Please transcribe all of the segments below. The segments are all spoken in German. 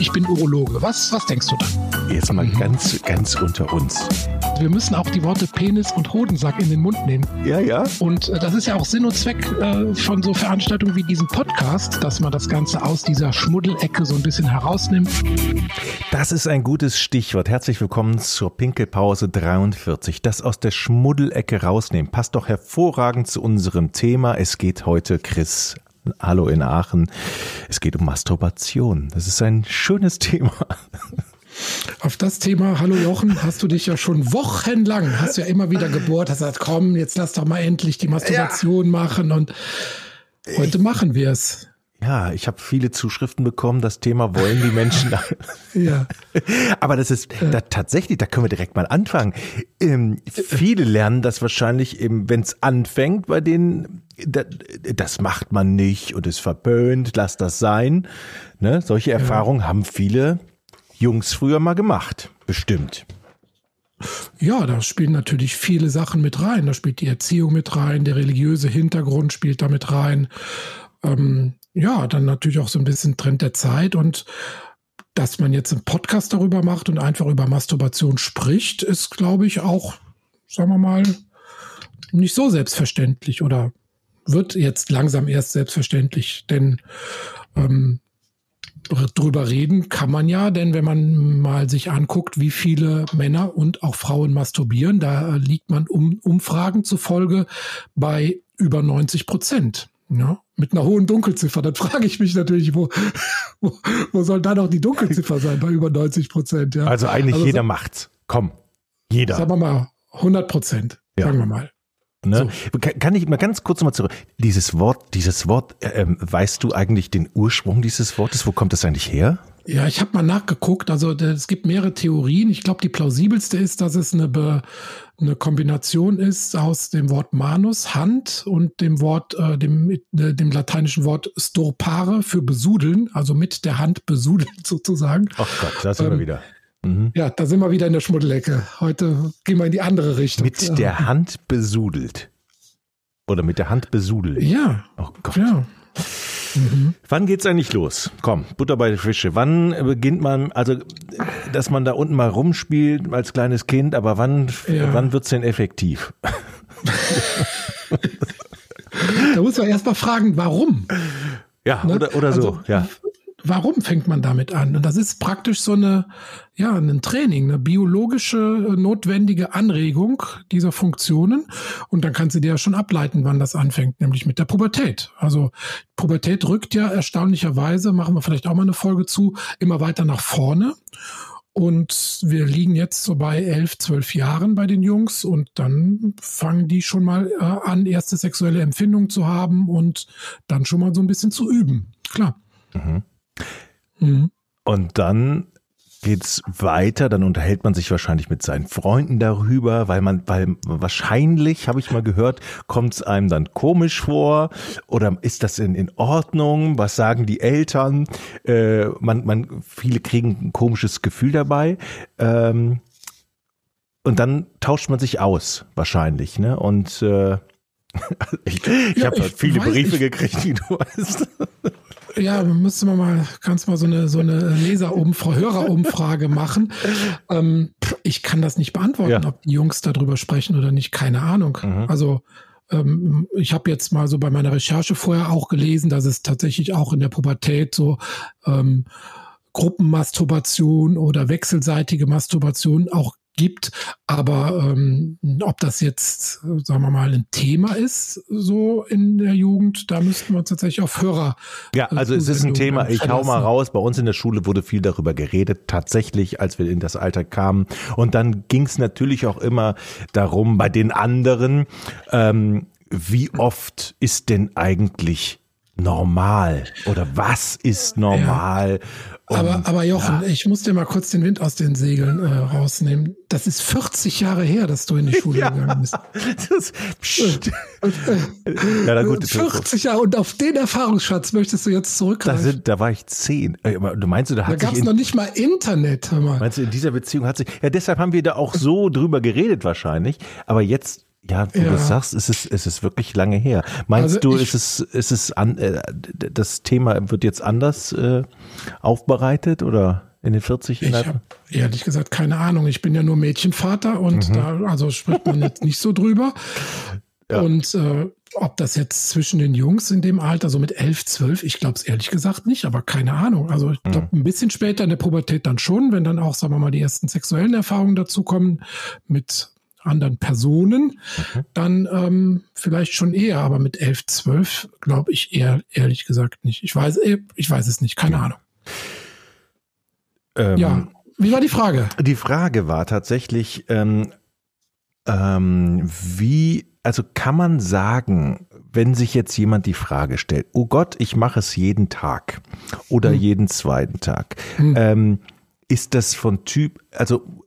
ich bin Urologe. Was, was denkst du dann? Jetzt mal ganz, ganz unter uns. Wir müssen auch die Worte Penis und Hodensack in den Mund nehmen. Ja, ja. Und äh, das ist ja auch Sinn und Zweck äh, von so Veranstaltungen wie diesem Podcast, dass man das Ganze aus dieser Schmuddelecke so ein bisschen herausnimmt. Das ist ein gutes Stichwort. Herzlich willkommen zur Pinkelpause 43. Das aus der Schmuddelecke rausnehmen passt doch hervorragend zu unserem Thema. Es geht heute, Chris, Hallo in Aachen. Es geht um Masturbation. Das ist ein schönes Thema. Auf das Thema, hallo Jochen, hast du dich ja schon wochenlang, hast ja immer wieder gebohrt, hast gesagt, komm, jetzt lass doch mal endlich die Masturbation ja. machen und heute ich, machen wir es. Ja, ich habe viele Zuschriften bekommen, das Thema wollen die Menschen. ja. Aber das ist da, tatsächlich, da können wir direkt mal anfangen. Ähm, viele lernen das wahrscheinlich eben, wenn es anfängt, bei denen, da, das macht man nicht und ist verböhnt, lass das sein. Ne? Solche Erfahrungen ja. haben viele Jungs früher mal gemacht, bestimmt. Ja, da spielen natürlich viele Sachen mit rein. Da spielt die Erziehung mit rein, der religiöse Hintergrund spielt da mit rein. Ähm, ja, dann natürlich auch so ein bisschen Trend der Zeit und dass man jetzt einen Podcast darüber macht und einfach über Masturbation spricht, ist, glaube ich, auch, sagen wir mal, nicht so selbstverständlich oder wird jetzt langsam erst selbstverständlich, denn ähm, drüber reden kann man ja, denn wenn man mal sich anguckt, wie viele Männer und auch Frauen masturbieren, da liegt man um Umfragen zufolge bei über 90 Prozent. Ja, mit einer hohen Dunkelziffer. Dann frage ich mich natürlich, wo, wo, wo soll da noch die Dunkelziffer sein bei über 90 Prozent? Ja. Also eigentlich also, jeder macht's. Komm, jeder. Sagen wir mal 100 Prozent, ja. sagen wir mal. Ne? So. Kann ich mal ganz kurz mal zurück. Dieses Wort, dieses Wort, ähm, weißt du eigentlich den Ursprung dieses Wortes? Wo kommt das eigentlich her? Ja, ich habe mal nachgeguckt. Also es gibt mehrere Theorien. Ich glaube, die plausibelste ist, dass es eine, Be eine Kombination ist aus dem Wort manus, Hand, und dem Wort, äh, dem, äh, dem lateinischen Wort storpare für besudeln, also mit der Hand besudeln sozusagen. Ach Gott, da sind ähm, wir wieder. Mhm. Ja, da sind wir wieder in der Schmuddelecke. Heute gehen wir in die andere Richtung. Mit der Hand besudelt. Oder mit der Hand besudelt. Ja. Oh Gott. Ja. Mhm. Wann geht's eigentlich los? Komm, Butter bei der Fische. Wann beginnt man, also, dass man da unten mal rumspielt als kleines Kind, aber wann, ja. wann wird's denn effektiv? da muss man erst mal fragen, warum? Ja, ne? oder, oder also, so, ja warum fängt man damit an? Und das ist praktisch so eine, ja, ein Training, eine biologische notwendige Anregung dieser Funktionen. Und dann kannst du dir ja schon ableiten, wann das anfängt, nämlich mit der Pubertät. Also Pubertät rückt ja erstaunlicherweise, machen wir vielleicht auch mal eine Folge zu, immer weiter nach vorne. Und wir liegen jetzt so bei elf, zwölf Jahren bei den Jungs und dann fangen die schon mal äh, an, erste sexuelle Empfindungen zu haben und dann schon mal so ein bisschen zu üben. Klar. Mhm. Mhm. Und dann geht's weiter, dann unterhält man sich wahrscheinlich mit seinen Freunden darüber, weil man, weil wahrscheinlich, habe ich mal gehört, kommt es einem dann komisch vor oder ist das in, in Ordnung? Was sagen die Eltern? Äh, man, man, viele kriegen ein komisches Gefühl dabei. Ähm, und dann tauscht man sich aus, wahrscheinlich, ne? Und äh, ich, ich ja, habe viele weiß, Briefe ich, gekriegt, wie du weißt. Ja, müsste man mal, kannst mal so eine, so eine Leserumfrage, Hörerumfrage machen. Ähm, ich kann das nicht beantworten, ja. ob die Jungs darüber sprechen oder nicht, keine Ahnung. Mhm. Also, ähm, ich habe jetzt mal so bei meiner Recherche vorher auch gelesen, dass es tatsächlich auch in der Pubertät so ähm, Gruppenmasturbation oder wechselseitige Masturbation auch gibt. Aber ähm, ob das jetzt, sagen wir mal, ein Thema ist, so in der Jugend, da müssten wir uns tatsächlich auf Hörer. Ja, äh, also es ist ein Thema, ich hau mal raus. Bei uns in der Schule wurde viel darüber geredet, tatsächlich, als wir in das Alter kamen. Und dann ging es natürlich auch immer darum, bei den anderen, ähm, wie oft ist denn eigentlich normal oder was ist normal? Ja. Aber, aber Jochen, ja. ich muss dir mal kurz den Wind aus den Segeln äh, rausnehmen. Das ist 40 Jahre her, dass du in die Schule ja, gegangen bist. Das, pst. Und, äh, ja, na gut, 40 Jahre und auf den Erfahrungsschatz möchtest du jetzt zurückgreifen. Da, sind, da war ich zehn. Äh, du meinst, da hat da gab es noch nicht mal Internet. Hör mal. Meinst du, in dieser Beziehung hat sich, ja deshalb haben wir da auch so drüber geredet wahrscheinlich, aber jetzt Ja, du ja. sagst, es ist, es ist wirklich lange her. Meinst also du, ich, ist es, ist es an, äh, das Thema wird jetzt anders äh, aufbereitet oder in den 40 Ich habe ehrlich gesagt keine Ahnung. Ich bin ja nur Mädchenvater und mhm. da also spricht man jetzt nicht so drüber. Ja. Und äh, ob das jetzt zwischen den Jungs in dem Alter, so mit 11, 12, ich glaube es ehrlich gesagt nicht, aber keine Ahnung. Also ich glaube, mhm. ein bisschen später in der Pubertät dann schon, wenn dann auch, sagen wir mal, die ersten sexuellen Erfahrungen dazukommen mit anderen Personen, mhm. dann ähm, vielleicht schon eher, aber mit 11, 12 glaube ich eher, ehrlich gesagt nicht. Ich weiß, äh, ich weiß es nicht, keine mhm. Ahnung. Ähm, ja, wie war die Frage? Die Frage war tatsächlich, ähm, ähm, wie, also kann man sagen, wenn sich jetzt jemand die Frage stellt, oh Gott, ich mache es jeden Tag oder hm. jeden zweiten Tag, hm. ähm, ist das von Typ, also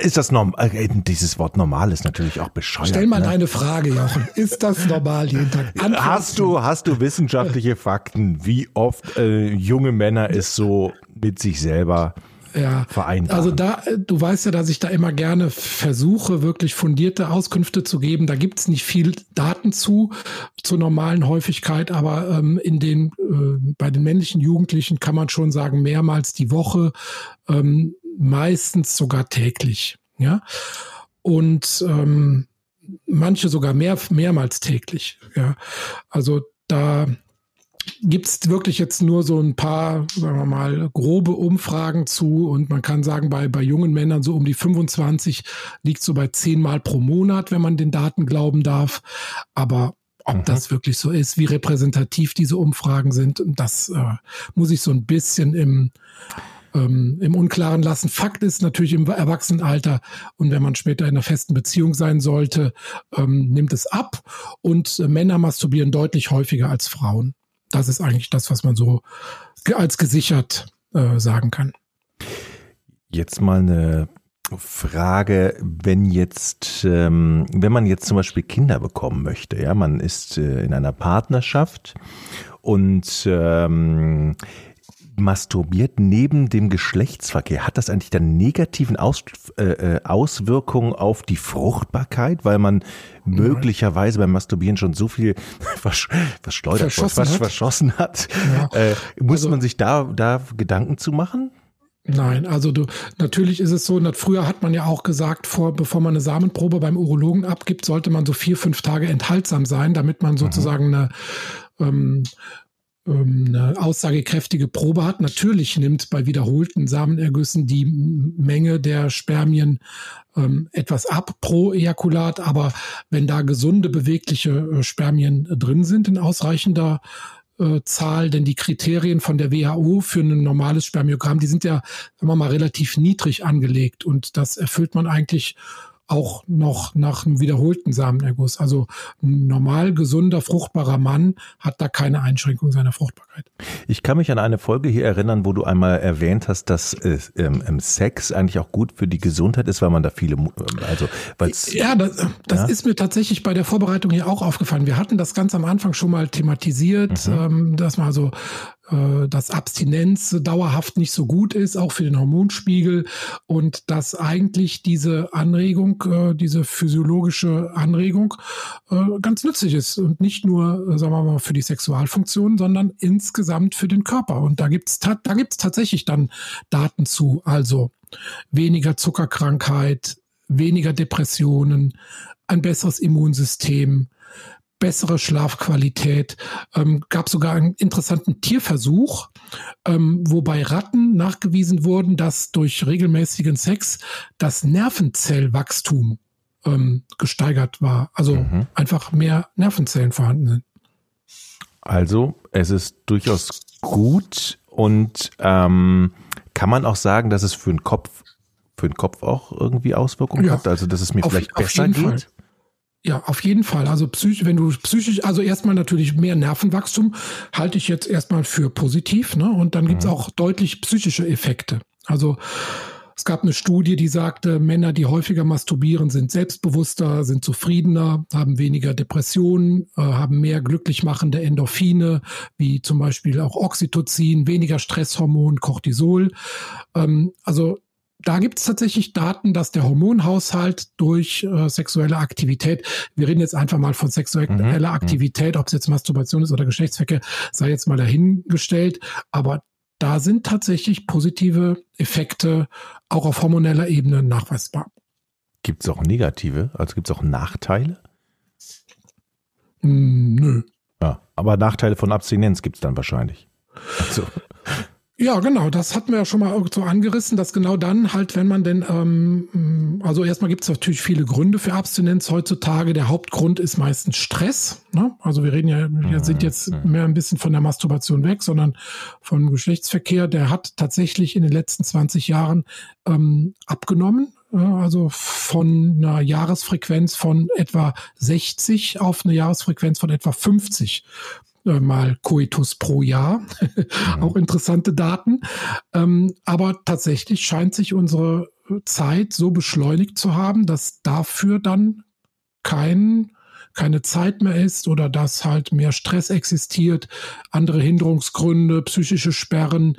ist das normal? Äh, dieses Wort normal ist natürlich auch bescheuert. Stell mal ne? eine Frage, Jochen. Ist das normal jeden Tag? Antworten. Hast du, hast du wissenschaftliche Fakten, wie oft äh, junge Männer es so mit sich selber ja, vereinbaren. Also da, du weißt ja, dass ich da immer gerne versuche, wirklich fundierte Auskünfte zu geben. Da gibt's nicht viel Daten zu, zur normalen Häufigkeit, aber ähm, in den, äh, bei den männlichen Jugendlichen kann man schon sagen, mehrmals die Woche, ähm, meistens sogar täglich. Ja. Und ähm, manche sogar mehr, mehrmals täglich. Ja. Also da gibt es wirklich jetzt nur so ein paar, sagen wir mal, grobe Umfragen zu und man kann sagen, bei, bei jungen Männern so um die 25 liegt so bei zehnmal pro Monat, wenn man den Daten glauben darf. Aber ob mhm. das wirklich so ist, wie repräsentativ diese Umfragen sind, das äh, muss ich so ein bisschen im, ähm, im Unklaren lassen. Fakt ist natürlich im Erwachsenenalter und wenn man später in einer festen Beziehung sein sollte, ähm, nimmt es ab und äh, Männer masturbieren deutlich häufiger als Frauen. Das ist eigentlich das, was man so als gesichert äh, sagen kann. Jetzt mal eine Frage, wenn jetzt, ähm, wenn man jetzt zum Beispiel Kinder bekommen möchte, ja, man ist äh, in einer Partnerschaft und ähm, masturbiert neben dem Geschlechtsverkehr, hat das eigentlich dann negativen Aus, äh, äh Auswirkungen auf die Fruchtbarkeit, weil man möglicherweise beim Masturbieren schon so viel versch verschleudert verschossen, hat. verschossen hat. Ja. Äh, muss also, man sich da, da Gedanken zu machen? Nein, also du, natürlich ist es so, früher hat man ja auch gesagt, vor, bevor man eine Samenprobe beim Urologen abgibt, sollte man so vier, fünf Tage enthaltsam sein, damit man mhm. sozusagen eine ähm, eine aussagekräftige Probe hat. Natürlich nimmt bei wiederholten Samenergüssen die Menge der Spermien ähm, etwas ab pro Ejakulat, aber wenn da gesunde, bewegliche äh, Spermien drin sind in ausreichender äh, Zahl, denn die Kriterien von der WHO für ein normales Spermiogramm, die sind ja, wir mal, relativ niedrig angelegt und das erfüllt man eigentlich auch noch nach einem wiederholten Samenerguss. Also ein normal gesunder, fruchtbarer Mann hat da keine Einschränkung seiner Fruchtbarkeit. Ich kann mich an eine Folge hier erinnern, wo du einmal erwähnt hast, dass äh, ähm, Sex eigentlich auch gut für die Gesundheit ist, weil man da viele, also weil's, ja, das, das ja? ist mir tatsächlich bei der Vorbereitung hier auch aufgefallen. Wir hatten das ganz am Anfang schon mal thematisiert, mhm. ähm, dass man also äh, dass Abstinenz dauerhaft nicht so gut ist, auch für den Hormonspiegel. Und dass eigentlich diese Anregung, äh, diese physiologische Anregung äh, ganz nützlich ist. Und nicht nur, sagen wir mal, für die Sexualfunktion, sondern insgesamt für den Körper. Und da gibt's da gibt's tatsächlich dann Daten zu, also weniger Zuckerkrankheit, weniger Depressionen, ein besseres Immunsystem, bessere Schlafqualität. Ähm, gab sogar einen interessanten Tierversuch, ähm, wo bei Ratten nachgewiesen wurden, dass durch regelmäßigen Sex das Nervenzellwachstum ähm, gesteigert war. Also mhm. einfach mehr Nervenzellen vorhanden sind. Also es ist durchaus gut und ähm, kann man auch sagen, dass es für den Kopf für den Kopf auch irgendwie Auswirkungen ja, hat, also dass es mir auf, vielleicht besser geht. Fall. Ja, auf jeden Fall. Also psychisch, wenn du psychisch, also erstmal natürlich mehr Nervenwachstum halte ich jetzt erstmal für positiv, ne? Und dann gibt's mhm. auch deutlich psychische Effekte. Also es gab eine Studie, die sagte, Männer, die häufiger masturbieren, sind selbstbewusster, sind zufriedener, haben weniger Depressionen, äh, haben mehr glücklich machende Endorphine, wie zum Beispiel auch Oxytocin, weniger Stresshormon, Cortisol. Ähm, also da gibt es tatsächlich Daten, dass der Hormonhaushalt durch äh, sexuelle Aktivität, wir reden jetzt einfach mal von sexueller mhm. mhm. Aktivität, ob es jetzt Masturbation ist oder Geschlechtsverkehr, sei jetzt mal dahingestellt, aber da sind tatsächlich positive Effekte auch auf hormoneller Ebene nachweisbar. Gibt es auch negative? Also gibt es auch Nachteile? Mm, nö. Ja, aber Nachteile von Abstinenz gibt es dann wahrscheinlich. Also. Ja, genau, das hatten wir ja schon mal so angerissen, dass genau dann halt, wenn man denn, ähm, also erstmal gibt es natürlich viele Gründe für Abstinenz heutzutage. Der Hauptgrund ist meistens Stress. Ne? Also wir reden ja, wir sind mhm, jetzt mhm. mehr ein bisschen von der Masturbation weg, sondern vom Geschlechtsverkehr. Der hat tatsächlich in den letzten 20 Jahren ähm, abgenommen. Also von einer Jahresfrequenz von etwa 60 auf eine Jahresfrequenz von etwa 50 äh, mal Coitus pro Jahr. Mhm. Auch interessante Daten. Ähm, aber tatsächlich scheint sich unsere Zeit so beschleunigt zu haben, dass dafür dann kein, keine Zeit mehr ist oder dass halt mehr Stress existiert, andere Hinderungsgründe, psychische Sperren.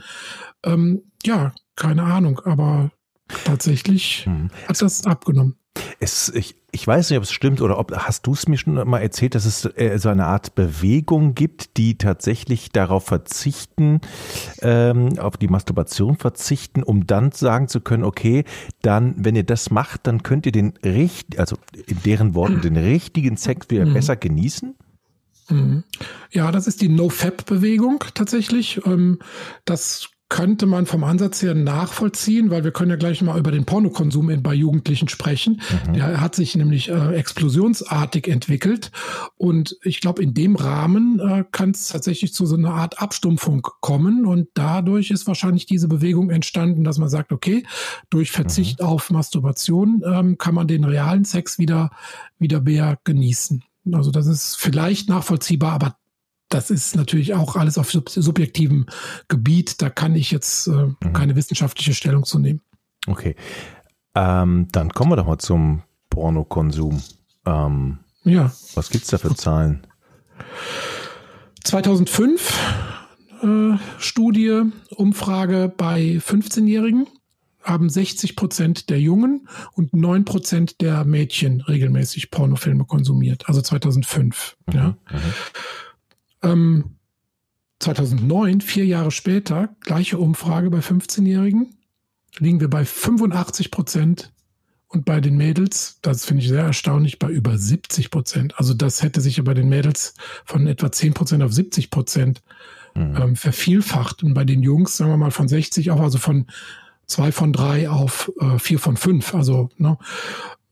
Ähm, ja, keine Ahnung, aber tatsächlich hm. hat das abgenommen. Es, ich, ich weiß nicht, ob es stimmt oder ob hast du es mir schon mal erzählt, dass es äh, so eine Art Bewegung gibt, die tatsächlich darauf verzichten, ähm, auf die Masturbation verzichten, um dann sagen zu können, okay, dann, wenn ihr das macht, dann könnt ihr den richtig, also in deren Worten, den richtigen Sex wieder mhm. besser genießen? Mhm. Ja, das ist die No-Fap-Bewegung tatsächlich. Ähm, das könnte man vom Ansatz her nachvollziehen, weil wir können ja gleich mal über den Pornokonsum bei Jugendlichen sprechen. Mhm. Der hat sich nämlich äh, explosionsartig entwickelt und ich glaube, in dem Rahmen äh, kann es tatsächlich zu so einer Art Abstumpfung kommen und dadurch ist wahrscheinlich diese Bewegung entstanden, dass man sagt, okay, durch Verzicht mhm. auf Masturbation ähm, kann man den realen Sex wieder wieder mehr genießen. Also das ist vielleicht nachvollziehbar, aber das ist natürlich auch alles auf subjektivem Gebiet. Da kann ich jetzt äh, mhm. keine wissenschaftliche Stellung zu nehmen. Okay. Ähm, dann kommen wir doch mal zum Pornokonsum. Ähm, ja. Was gibt es da für Zahlen? 2005 äh, Studie, Umfrage bei 15-Jährigen haben 60 Prozent der Jungen und 9 Prozent der Mädchen regelmäßig Pornofilme konsumiert. Also 2005. Mhm, ja. Mhm. Ähm, 2009, vier Jahre später, gleiche Umfrage bei 15-Jährigen, liegen wir bei 85 Prozent und bei den Mädels, das finde ich sehr erstaunlich, bei über 70 Prozent. Also das hätte sich ja bei den Mädels von etwa 10 Prozent auf 70 Prozent mhm. ähm, vervielfacht. Und bei den Jungs, sagen wir mal, von 60 auch, also von zwei von drei auf äh, vier von fünf. Also, ne,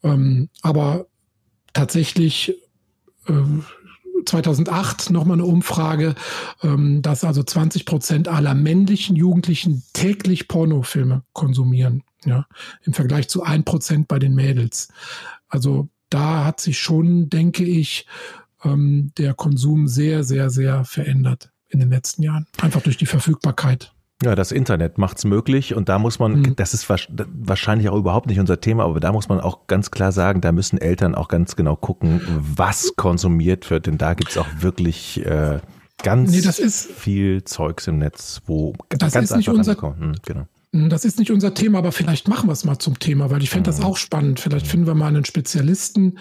ähm, aber tatsächlich äh, 2008 nochmal eine Umfrage, ähm, dass also 20 Prozent aller männlichen Jugendlichen täglich Pornofilme konsumieren, ja, im Vergleich zu ein Prozent bei den Mädels. Also da hat sich schon, denke ich, ähm, der Konsum sehr, sehr, sehr verändert in den letzten Jahren. Einfach durch die Verfügbarkeit. Ja, das Internet macht's möglich und da muss man, mhm. das ist wahrscheinlich auch überhaupt nicht unser Thema, aber da muss man auch ganz klar sagen, da müssen Eltern auch ganz genau gucken, was konsumiert wird, denn da gibt's auch wirklich äh, ganz nee, viel Zeugs im Netz, wo das ganz ist nicht unser, hm, genau. Hm, Das ist nicht unser Thema, aber vielleicht machen wir es mal zum Thema, weil ich fände das auch spannend. Vielleicht finden wir mal einen Spezialisten,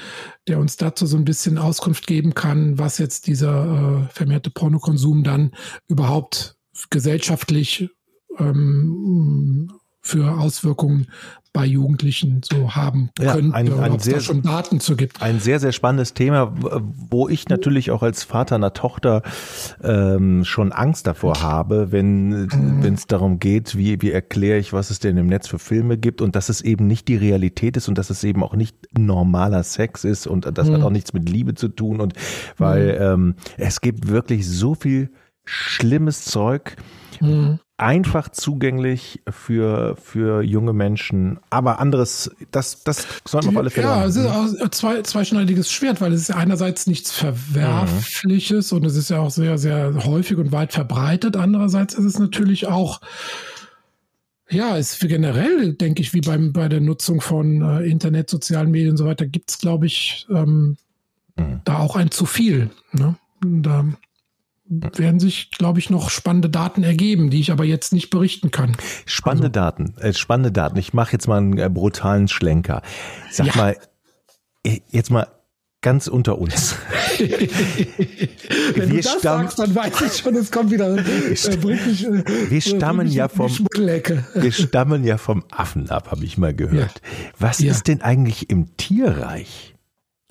der uns dazu so ein bisschen Auskunft geben kann, was jetzt dieser äh, vermehrte Pornokonsum dann überhaupt gesellschaftlich ähm, für Auswirkungen bei Jugendlichen so haben ja, könnte ein, ein ob sehr, es da schon Daten zu gibt. Ein sehr, sehr spannendes Thema, wo ich natürlich auch als Vater einer Tochter ähm, schon Angst davor habe, wenn mhm. es darum geht, wie, wie erkläre ich, was es denn im Netz für Filme gibt und dass es eben nicht die Realität ist und dass es eben auch nicht normaler Sex ist und das mhm. hat auch nichts mit Liebe zu tun und weil mhm. ähm, es gibt wirklich so viel schlimmes Zeug, mhm. einfach zugänglich für, für junge Menschen. Aber anderes, das, das sollten wir auf alle Fälle Ja, es ist auch zwei, zweischneidiges Schwert, weil es ist einerseits nichts Verwerfliches mhm. und es ist ja auch sehr, sehr häufig und weit verbreitet. Andererseits ist es natürlich auch ja, ist für generell, denke ich, wie beim, bei der Nutzung von äh, Internet, sozialen Medien und so weiter, gibt es, glaube ich, ähm, mhm. da auch ein zu viel. Ne? Da werden sich, glaube ich, noch spannende Daten ergeben, die ich aber jetzt nicht berichten kann. Spannende also. Daten, äh, spannende Daten. Ich mache jetzt mal einen äh, brutalen Schlenker. Sag ja. mal, äh, jetzt mal ganz unter uns. Wenn wir du das sagst, dann weiß ich schon, es kommt wieder. Äh, äh, wir stammen ja vom wir stammen ja vom Affen ab, habe ich mal gehört. Ja. Was ja. ist denn eigentlich im Tierreich?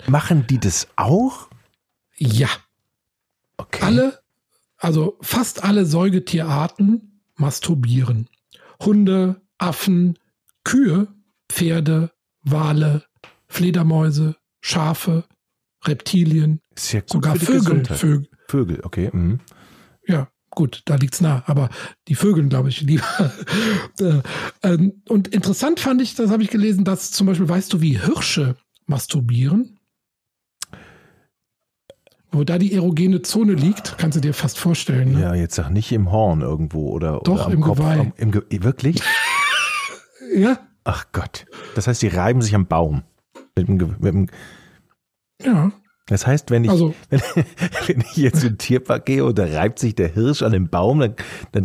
Machen die das auch? Ja. Okay. Alle, also fast alle Säugetierarten masturbieren. Hunde, Affen, Kühe, Pferde, Wale, Fledermäuse, Schafe, Reptilien, ja sogar Vögel, Vögel. Vögel, okay. Mhm. Ja, gut, da liegt's nah, aber die Vögel, glaube ich, lieber. Äh, ähm, und interessant fand ich, das habe ich gelesen, dass zum Beispiel, weißt du, wie Hirsche masturbieren? Wo da die erogene Zone liegt, kannst du dir fast vorstellen. Ne? Ja, jetzt sag nicht im Horn irgendwo oder, Doch, oder im Kopf. Geweih. Am, im Ge wirklich? ja. Ach Gott. Das heißt, die reiben sich am Baum. Mit dem, mit dem ja. Das heißt, wenn ich, also, wenn, wenn ich jetzt in den Tierpark gehe und da reibt sich der Hirsch an dem Baum, dann, dann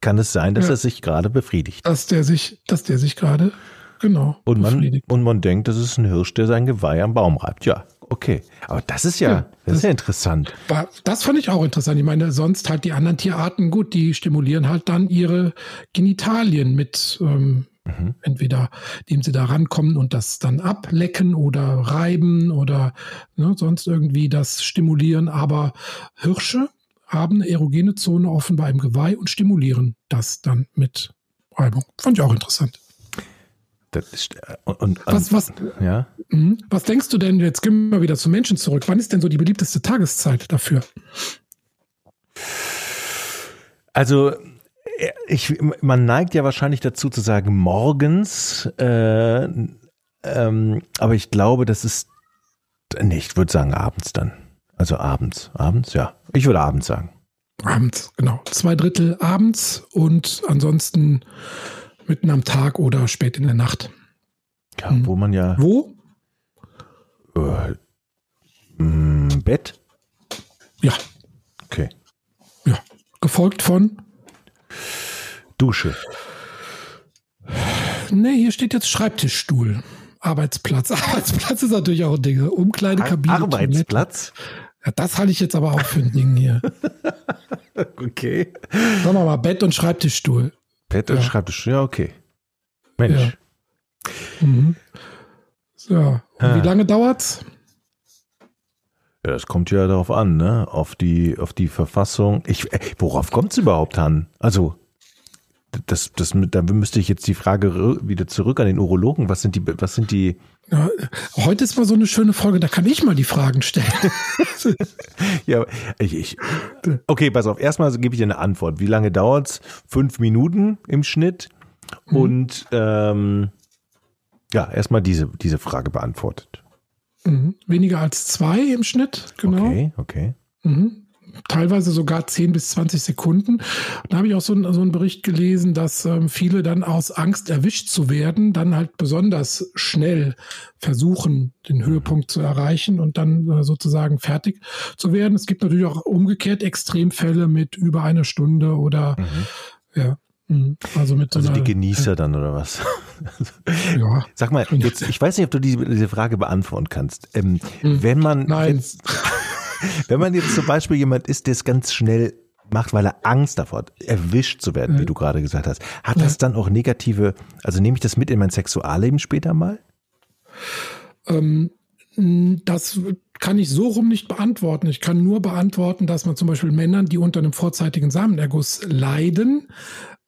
kann es sein, dass ja, er sich gerade befriedigt. Dass der sich, dass der sich gerade, genau. Und man, und man denkt, das ist ein Hirsch, der sein Geweih am Baum reibt. Ja, okay. Aber das ist ja, ja das, das, ist ja interessant. War, das fand ich auch interessant. Ich meine, sonst halt die anderen Tierarten, gut, die stimulieren halt dann ihre Genitalien mit, ähm, Mhm. Entweder indem sie da rankommen und das dann ablecken oder reiben oder ne, sonst irgendwie das stimulieren. Aber Hirsche haben eine erogene Zone offenbar im Geweih und stimulieren das dann mit Reibung. Fand ich auch interessant. Ist, äh, und, und, was, was, ja? Mh, was denkst du denn, jetzt gehen wir wieder zu Menschen zurück, wann ist denn so die beliebteste Tageszeit dafür? Also ich, man neigt ja wahrscheinlich dazu zu sagen morgens, äh, ähm, aber ich glaube, das ist, nee, ich würde sagen abends dann. Also abends, abends, ja. Ich würde abends sagen. Abends, genau. Zwei Drittel abends und ansonsten mitten am Tag oder spät in der Nacht. Ja, wo man ja. Wo? Äh, mh, Bett? Ja. Okay. Ja. Gefolgt von Dusche. Nee, hier steht jetzt Schreibtischstuhl. Arbeitsplatz. Arbeitsplatz ist natürlich auch ein Ding. Umkleidekabine. Arbeitsplatz? Ja, das halte ich jetzt aber auch für ein Ding hier. okay. Sagen wir mal Bett und Schreibtischstuhl. Bett und ja. Schreibtischstuhl, ja, okay. Mensch. Ja. Mhm. So, ah. wie lange dauert's? Ja, das kommt ja darauf an, ne? Auf die, auf die Verfassung. Ich, äh, worauf kommt es überhaupt an? Also, das, das, da müsste ich jetzt die Frage wieder zurück an den Urologen. Was sind die, was sind die? Ja, heute ist mal so eine schöne Folge, da kann ich mal die Fragen stellen. ja, ich, ich, okay, pass auf. Erstmal gebe ich dir eine Antwort. Wie lange dauert's? Fünf Minuten im Schnitt. Mhm. Und ähm, ja, erstmal diese, diese Frage beantwortet. Mhm. Weniger als zwei im Schnitt, genau. Okay, okay. Mhm teilweise sogar 10 bis 20 Sekunden. Da habe ich auch so, einen, so einen Bericht gelesen, dass ähm, viele dann aus Angst erwischt zu werden, dann halt besonders schnell versuchen, den Höhepunkt zu erreichen und dann äh, sozusagen fertig zu werden. Es gibt natürlich auch umgekehrt Extremfälle mit über einer Stunde oder mhm. ja. Mhm. Also, mit also die Genießer dann oder was? Ja. Sag mal, jetzt, ich weiß nicht, ob du diese, diese Frage beantworten kannst. Ähm, mhm. Wenn man, Nein. Wenn, Wenn man jetzt zum Beispiel jemand ist, der es ganz schnell macht, weil er Angst davor hat, erwischt zu werden, wie du gerade gesagt hast, hat das dann auch negative, also nehme ich das mit in mein Sexualleben später mal? Ähm, das kann ich so rum nicht beantworten. Ich kann nur beantworten, dass man zum Beispiel Männern, die unter einem vorzeitigen Samenerguss leiden,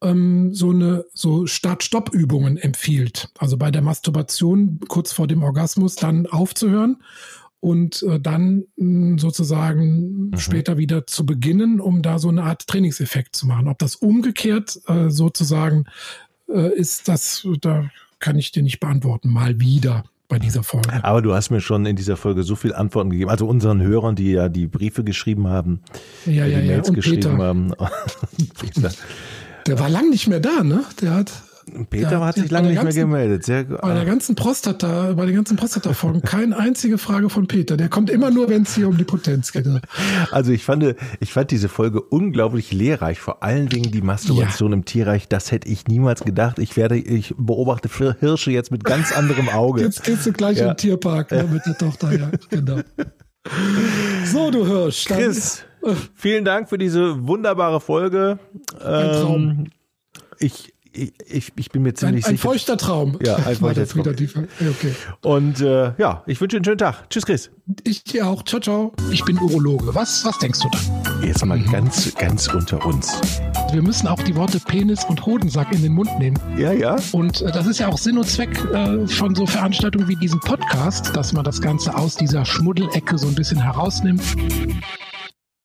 ähm, so eine so Start-Stopp-Übungen empfiehlt. Also bei der Masturbation kurz vor dem Orgasmus dann aufzuhören und äh, dann mh, sozusagen mhm. später wieder zu beginnen, um da so eine Art Trainingseffekt zu machen. Ob das umgekehrt äh, sozusagen äh, ist, das da kann ich dir nicht beantworten. Mal wieder bei dieser Folge. Aber du hast mir schon in dieser Folge so viel Antworten gegeben. Also unseren Hörern, die ja die Briefe geschrieben haben, ja, die ja, Mails ja. geschrieben Peter. haben. Der war lang nicht mehr da, ne? Der hat Peter Ja, hat sich lange nicht mehr ganzen- gemeldet. Sehr, Bei der ganzen Prostata, bei den ganzen Prostata-Folgen keine einzige Frage von Peter. Der kommt immer nur, wenn es hier um die Potenz geht. Also ich fand, ich fand diese Folge unglaublich lehrreich, vor allen Dingen die Masturbation im Tierreich. Das hätte ich niemals gedacht. Ich werde, ich beobachte Hirsche jetzt mit ganz anderem Auge. Jetzt gehst du gleich Ja. im Tierpark ne, mit der Tochter, ja, genau. So, du Hirsch. dann- Chris, vielen Dank für diese wunderbare Folge. Ein Traum. Ähm, Ich, ich, ich, ich bin mir Ein, ziemlich ein sicher. feuchter Traum. Ja, ein War feuchter Traum. Okay. Und äh, ja, ich wünsche Ihnen einen schönen Tag. Tschüss, Chris. Ich dir auch. Ciao, ciao. Ich bin Urologe. Was, was denkst du da? Jetzt mal ganz, ganz unter uns. Wir müssen auch die Worte Penis und Hodensack in den Mund nehmen. Ja, ja. Und äh, das ist ja auch Sinn und Zweck äh, von so Veranstaltungen wie diesem Podcast, dass man das Ganze aus dieser Schmuddelecke so ein bisschen herausnimmt.